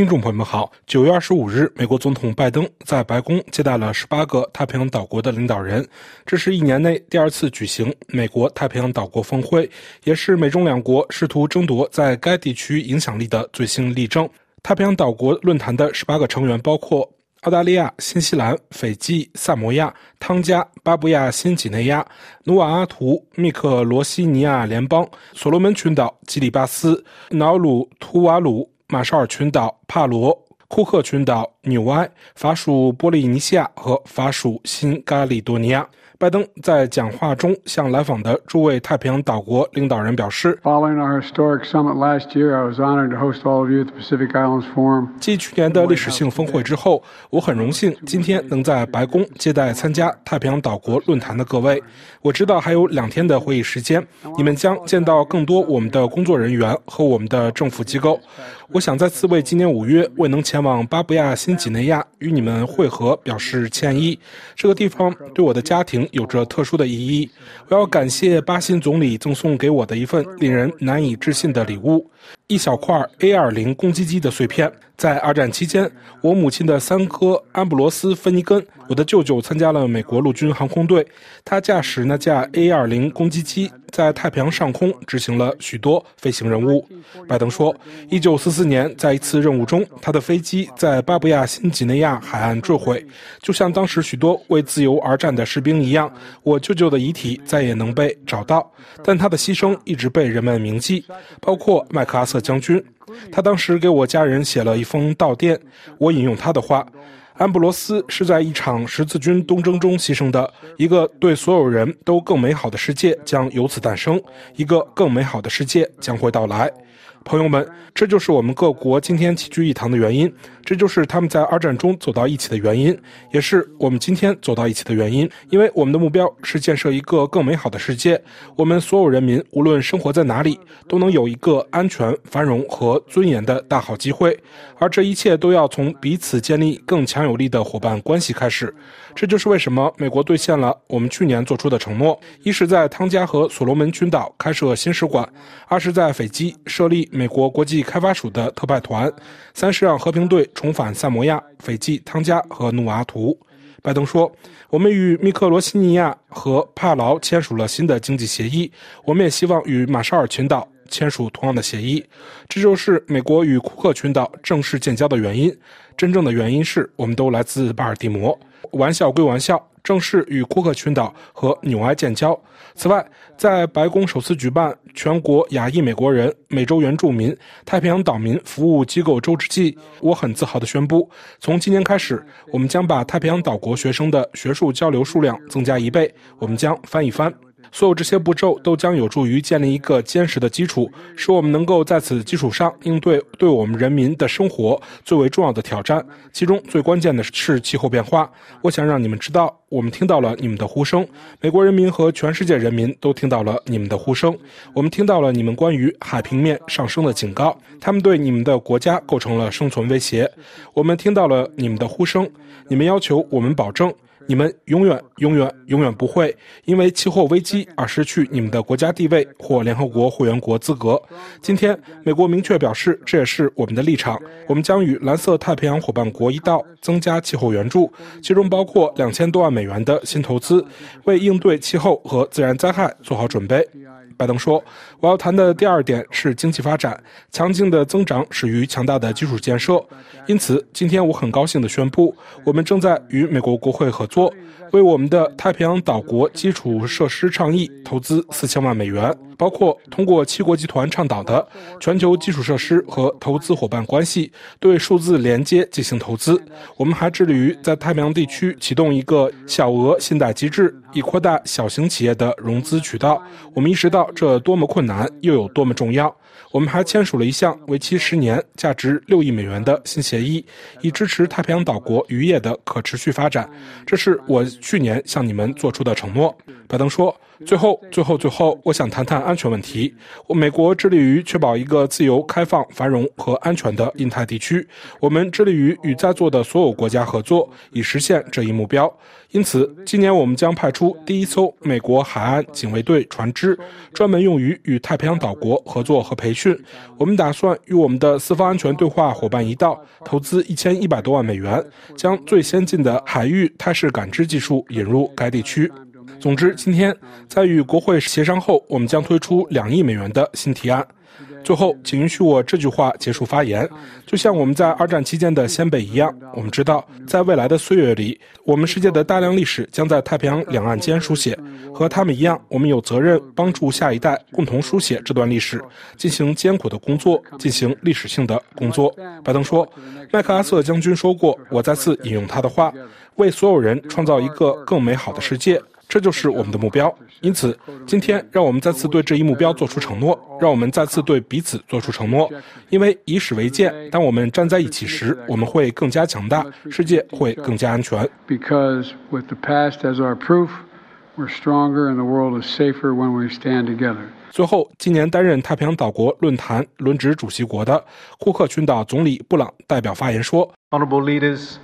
听众朋友们好，九月二十五日，美国总统拜登在白宫接待了十八个太平洋岛国的领导人，这是一年内第二次举行美国太平洋岛国峰会，也是美中两国试图争夺在该地区影响力的最新例证。太平洋岛国论坛的十八个成员包括澳大利亚、新西兰、斐济、萨摩亚、汤加、巴布亚新几内亚、努瓦阿图、密克罗西尼亚联邦、所罗门群岛、基里巴斯、瑙鲁图瓦鲁。马绍尔群岛、帕罗、库克群岛、纽埃、法属波利尼西亚和法属新加利多尼亚。拜登在讲话中向来访的诸位太平洋岛国领导人表示：“继去年的历史性峰会之后，我很荣幸今天能在白宫接待参加太平洋岛国论坛的各位。我知道还有两天的会议时间，你们将见到更多我们的工作人员和我们的政府机构。我想再次为今年五月未能前往巴布亚新几内亚与你们会合表示歉意。这个地方对我的家庭。”有着特殊的意义。我要感谢巴新总理赠送给我的一份令人难以置信的礼物——一小块 A-20 攻击机的碎片。在二战期间，我母亲的三颗安布罗斯芬尼根。我的舅舅参加了美国陆军航空队，他驾驶那架 A-20 攻击机在太平洋上空执行了许多飞行任务。拜登说，1944年在一次任务中，他的飞机在巴布亚新几内亚海岸坠毁，就像当时许多为自由而战的士兵一样。我舅舅的遗体再也能被找到，但他的牺牲一直被人们铭记，包括麦克阿瑟将军。他当时给我家人写了一封悼电，我引用他的话。安布罗斯是在一场十字军东征中牺牲的，一个对所有人都更美好的世界将由此诞生，一个更美好的世界将会到来。朋友们，这就是我们各国今天齐聚一堂的原因，这就是他们在二战中走到一起的原因，也是我们今天走到一起的原因。因为我们的目标是建设一个更美好的世界，我们所有人民无论生活在哪里，都能有一个安全、繁荣和尊严的大好机会。而这一切都要从彼此建立更强有力的伙伴关系开始。这就是为什么美国兑现了我们去年做出的承诺：一是，在汤加和所罗门群岛开设新使馆；二是，在斐济设立美国国际开发署的特派团；三是让和平队重返萨摩亚、斐济、汤加和努阿图。拜登说：“我们与密克罗西尼亚和帕劳签署了新的经济协议，我们也希望与马绍尔群岛签署同样的协议。这就是美国与库克群岛正式建交的原因。真正的原因是我们都来自巴尔的摩。”玩笑归玩笑，正式与库克群岛和纽埃建交。此外，在白宫首次举办全国亚裔美国人、美洲原住民、太平洋岛民服务机构周之际，我很自豪地宣布，从今年开始，我们将把太平洋岛国学生的学术交流数量增加一倍，我们将翻一番。所有这些步骤都将有助于建立一个坚实的基础，使我们能够在此基础上应对对我们人民的生活最为重要的挑战。其中最关键的是气候变化。我想让你们知道，我们听到了你们的呼声，美国人民和全世界人民都听到了你们的呼声。我们听到了你们关于海平面上升的警告，他们对你们的国家构成了生存威胁。我们听到了你们的呼声，你们要求我们保证。你们永远、永远、永远不会因为气候危机而失去你们的国家地位或联合国会员国资格。今天，美国明确表示，这也是我们的立场。我们将与蓝色太平洋伙伴国一道增加气候援助，其中包括两千多万美元的新投资，为应对气候和自然灾害做好准备。拜登说：“我要谈的第二点是经济发展，强劲的增长始于强大的基础建设。因此，今天我很高兴地宣布，我们正在与美国国会合作，为我们的太平洋岛国基础设施倡议投资四千万美元。”包括通过七国集团倡导的全球基础设施和投资伙伴关系，对数字连接进行投资。我们还致力于在太平洋地区启动一个小额信贷机制，以扩大小型企业的融资渠道。我们意识到这多么困难，又有多么重要。我们还签署了一项为期十年、价值六亿美元的新协议，以支持太平洋岛国渔业的可持续发展。这是我去年向你们做出的承诺。拜登说。最后，最后，最后，我想谈谈安全问题。美国致力于确保一个自由、开放、繁荣和安全的印太地区。我们致力于与在座的所有国家合作，以实现这一目标。因此，今年我们将派出出第一艘美国海岸警卫队船只，专门用于与太平洋岛国合作和。培训。我们打算与我们的四方安全对话伙伴一道，投资一千一百多万美元，将最先进的海域态势感知技术引入该地区。总之，今天在与国会协商后，我们将推出两亿美元的新提案。最后，请允许我这句话结束发言。就像我们在二战期间的先辈一样，我们知道，在未来的岁月里，我们世界的大量历史将在太平洋两岸间书写。和他们一样，我们有责任帮助下一代共同书写这段历史，进行艰苦的工作，进行历史性的工作。拜登说：“麦克阿瑟将军说过，我再次引用他的话，为所有人创造一个更美好的世界。”这就是我们的目标。因此，今天让我们再次对这一目标做出承诺，让我们再次对彼此做出承诺。因为以史为鉴，当我们站在一起时，我们会更加强大，世界会更加安全。Because with the past as our proof, we're stronger and the world is safer when we stand together. 最后，今年担任太平洋岛国论坛轮值主席国的库克群岛总理布朗代表发言说：“Honorable leaders,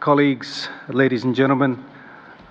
colleagues, ladies and gentlemen.”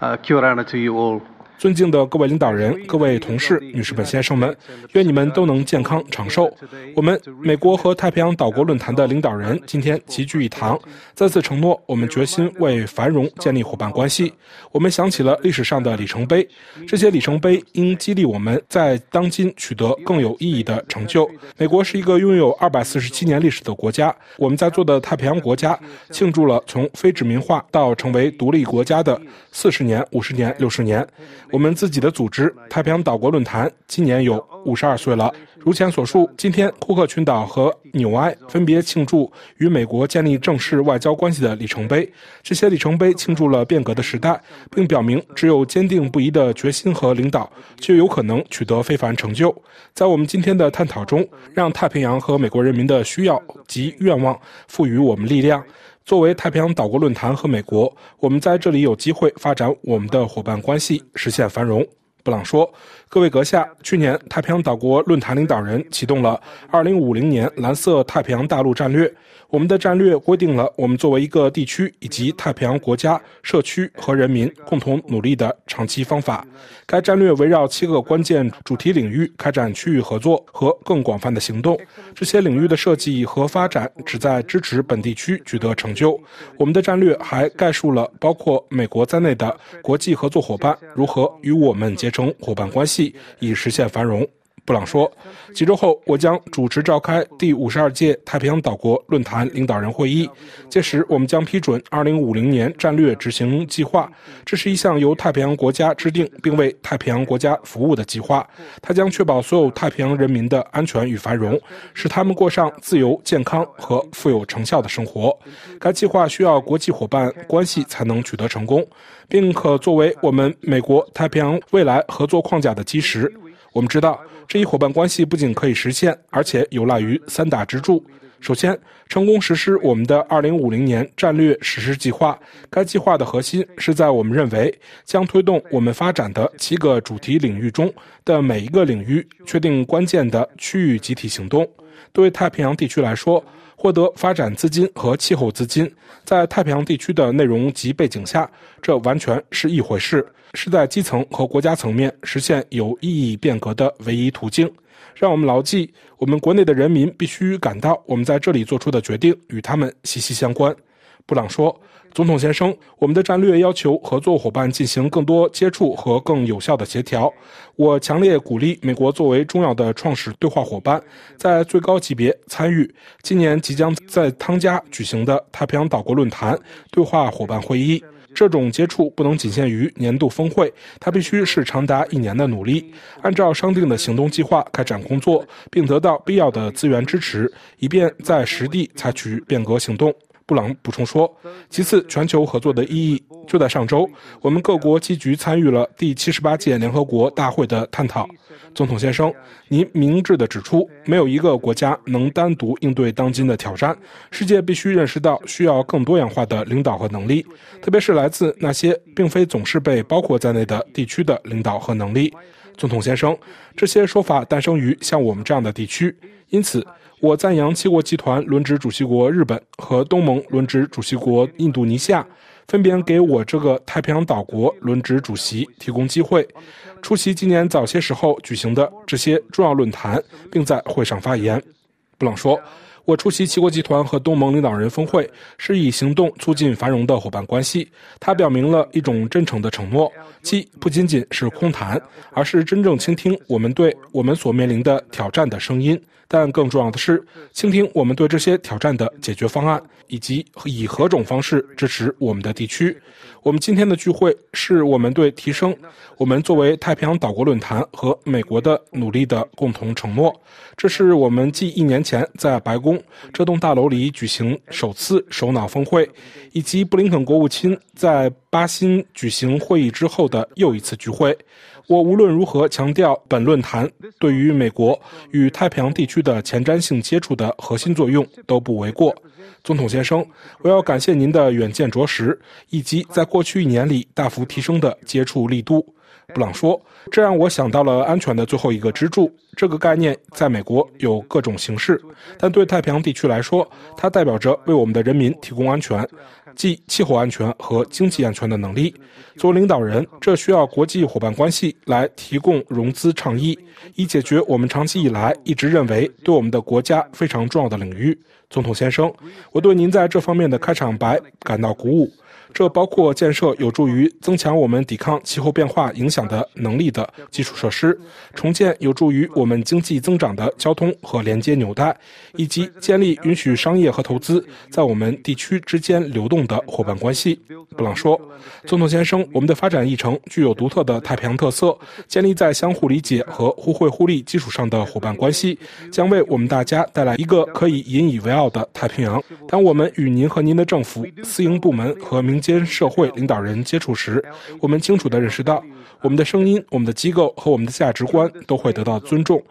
Uh, cure to you all. 尊敬的各位领导人、各位同事、女士们、先生们，愿你们都能健康长寿。我们美国和太平洋岛国论坛的领导人今天齐聚一堂，再次承诺我们决心为繁荣建立伙伴关系。我们想起了历史上的里程碑，这些里程碑应激励我们在当今取得更有意义的成就。美国是一个拥有二百四十七年历史的国家，我们在座的太平洋国家庆祝了从非殖民化到成为独立国家的四十年、五十年、六十年。我们自己的组织太平洋岛国论坛今年有五十二岁了。如前所述，今天库克群岛和纽埃分别庆祝与美国建立正式外交关系的里程碑。这些里程碑庆祝了变革的时代，并表明只有坚定不移的决心和领导，就有可能取得非凡成就。在我们今天的探讨中，让太平洋和美国人民的需要及愿望赋予我们力量。作为太平洋岛国论坛和美国，我们在这里有机会发展我们的伙伴关系，实现繁荣。布朗说：“各位阁下，去年太平洋岛国论坛领导人启动了2050年蓝色太平洋大陆战略。”我们的战略规定了我们作为一个地区以及太平洋国家、社区和人民共同努力的长期方法。该战略围绕七个关键主题领域开展区域合作和更广泛的行动。这些领域的设计和发展旨在支持本地区取得成就。我们的战略还概述了包括美国在内的国际合作伙伴如何与我们结成伙伴关系，以实现繁荣。布朗说：“几周后，我将主持召开第五十二届太平洋岛国论坛领导人会议。届时，我们将批准二零五零年战略执行计划。这是一项由太平洋国家制定并为太平洋国家服务的计划。它将确保所有太平洋人民的安全与繁荣，使他们过上自由、健康和富有成效的生活。该计划需要国际伙伴关系才能取得成功，并可作为我们美国太平洋未来合作框架的基石。我们知道。”这一伙伴关系不仅可以实现，而且有赖于三大支柱。首先，成功实施我们的2050年战略实施计划。该计划的核心是在我们认为将推动我们发展的七个主题领域中的每一个领域，确定关键的区域集体行动。对太平洋地区来说，获得发展资金和气候资金，在太平洋地区的内容及背景下，这完全是一回事。是在基层和国家层面实现有意义变革的唯一途径。让我们牢记，我们国内的人民必须感到，我们在这里做出的决定与他们息息相关。布朗说：“总统先生，我们的战略要求合作伙伴进行更多接触和更有效的协调。我强烈鼓励美国作为重要的创始对话伙伴，在最高级别参与今年即将在汤加举行的太平洋岛国论坛对话伙伴会议。”这种接触不能仅限于年度峰会，它必须是长达一年的努力，按照商定的行动计划开展工作，并得到必要的资源支持，以便在实地采取变革行动。布朗补充说：“其次，全球合作的意义。就在上周，我们各国积极参与了第七十八届联合国大会的探讨。总统先生，您明智地指出，没有一个国家能单独应对当今的挑战。世界必须认识到，需要更多样化的领导和能力，特别是来自那些并非总是被包括在内的地区的领导和能力。总统先生，这些说法诞生于像我们这样的地区，因此。”我赞扬七国集团轮值主席国日本和东盟轮值主席国印度尼西亚，分别给我这个太平洋岛国轮值主席提供机会，出席今年早些时候举行的这些重要论坛，并在会上发言。布朗说。我出席七国集团和东盟领导人峰会，是以行动促进繁荣的伙伴关系。它表明了一种真诚的承诺，即不仅仅是空谈，而是真正倾听我们对我们所面临的挑战的声音。但更重要的是，倾听我们对这些挑战的解决方案，以及以何种方式支持我们的地区。我们今天的聚会是我们对提升我们作为太平洋岛国论坛和美国的努力的共同承诺。这是我们继一年前在白宫这栋大楼里举行首次首脑峰会，以及布林肯国务卿在巴新举行会议之后的又一次聚会。我无论如何强调，本论坛对于美国与太平洋地区的前瞻性接触的核心作用都不为过。总统先生，我要感谢您的远见卓识，以及在过去一年里大幅提升的接触力度。布朗说：“这让我想到了安全的最后一个支柱。这个概念在美国有各种形式，但对太平洋地区来说，它代表着为我们的人民提供安全。”即气候安全和经济安全的能力。作为领导人，这需要国际伙伴关系来提供融资倡议，以解决我们长期以来一直认为对我们的国家非常重要的领域。总统先生，我对您在这方面的开场白感到鼓舞。这包括建设有助于增强我们抵抗气候变化影响的能力的基础设施，重建有助于我们经济增长的交通和连接纽带，以及建立允许商业和投资在我们地区之间流动的伙伴关系。布朗说：“总统先生，我们的发展议程具有独特的太平洋特色，建立在相互理解和互惠互利基础上的伙伴关系，将为我们大家带来一个可以引以为傲的太平洋。当我们与您和您的政府、私营部门和民间社会领导人接触时，我们清楚地认识到，我们的声音、我们的机构和我们的价值观都会得到尊重。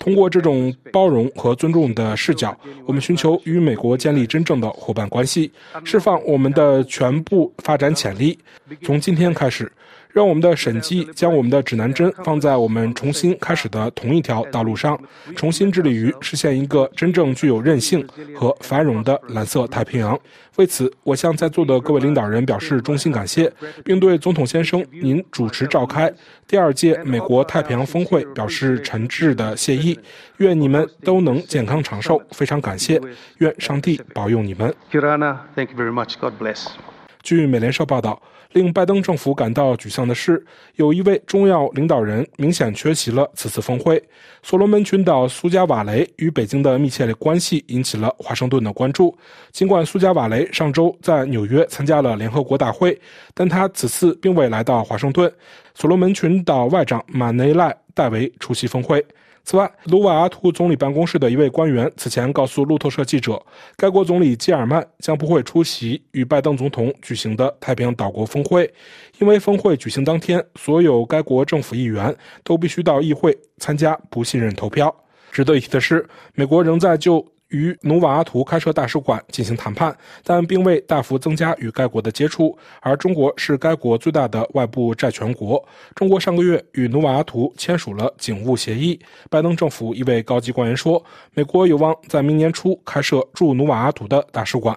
通过这种包容和尊重的视角，我们寻求与美国建立真正的伙伴关系，释放我们的全部发展潜力。从今天开始。让我们的审计将我们的指南针放在我们重新开始的同一条道路上，重新致力于实现一个真正具有韧性和繁荣的蓝色太平洋。为此，我向在座的各位领导人表示衷心感谢，并对总统先生您主持召开第二届美国太平洋峰会表示诚挚的谢意。愿你们都能健康长寿，非常感谢。愿上帝保佑你们。Thank you very much. God bless. 据美联社报道。令拜登政府感到沮丧的是，有一位重要领导人明显缺席了此次峰会。所罗门群岛苏加瓦雷与北京的密切关系引起了华盛顿的关注。尽管苏加瓦雷上周在纽约参加了联合国大会，但他此次并未来到华盛顿。所罗门群岛外长马内赖代为出席峰会。此外，卢瓦阿图总理办公室的一位官员此前告诉路透社记者，该国总理基尔曼将不会出席与拜登总统举行的太平洋岛国峰会，因为峰会举行当天，所有该国政府议员都必须到议会参加不信任投票。值得一提的是，美国仍在就。与努瓦阿图开设大使馆进行谈判，但并未大幅增加与该国的接触。而中国是该国最大的外部债权国。中国上个月与努瓦阿图签署了警务协议。拜登政府一位高级官员说，美国有望在明年初开设驻努瓦阿图的大使馆。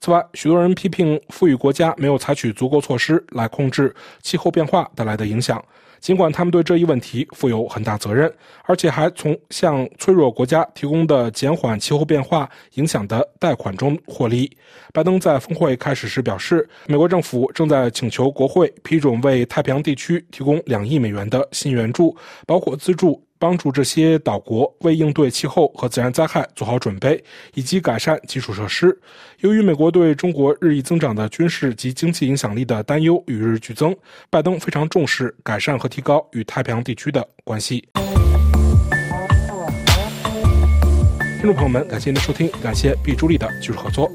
此外，许多人批评富裕国家没有采取足够措施来控制气候变化带来的影响。尽管他们对这一问题负有很大责任，而且还从向脆弱国家提供的减缓气候变化影响的贷款中获利，拜登在峰会开始时表示，美国政府正在请求国会批准为太平洋地区提供两亿美元的新援助，包括资助。帮助这些岛国为应对气候和自然灾害做好准备，以及改善基础设施。由于美国对中国日益增长的军事及经济影响力的担忧与日俱增，拜登非常重视改善和提高与太平洋地区的关系。听众朋友们，感谢您的收听，感谢毕朱莉的技术合作。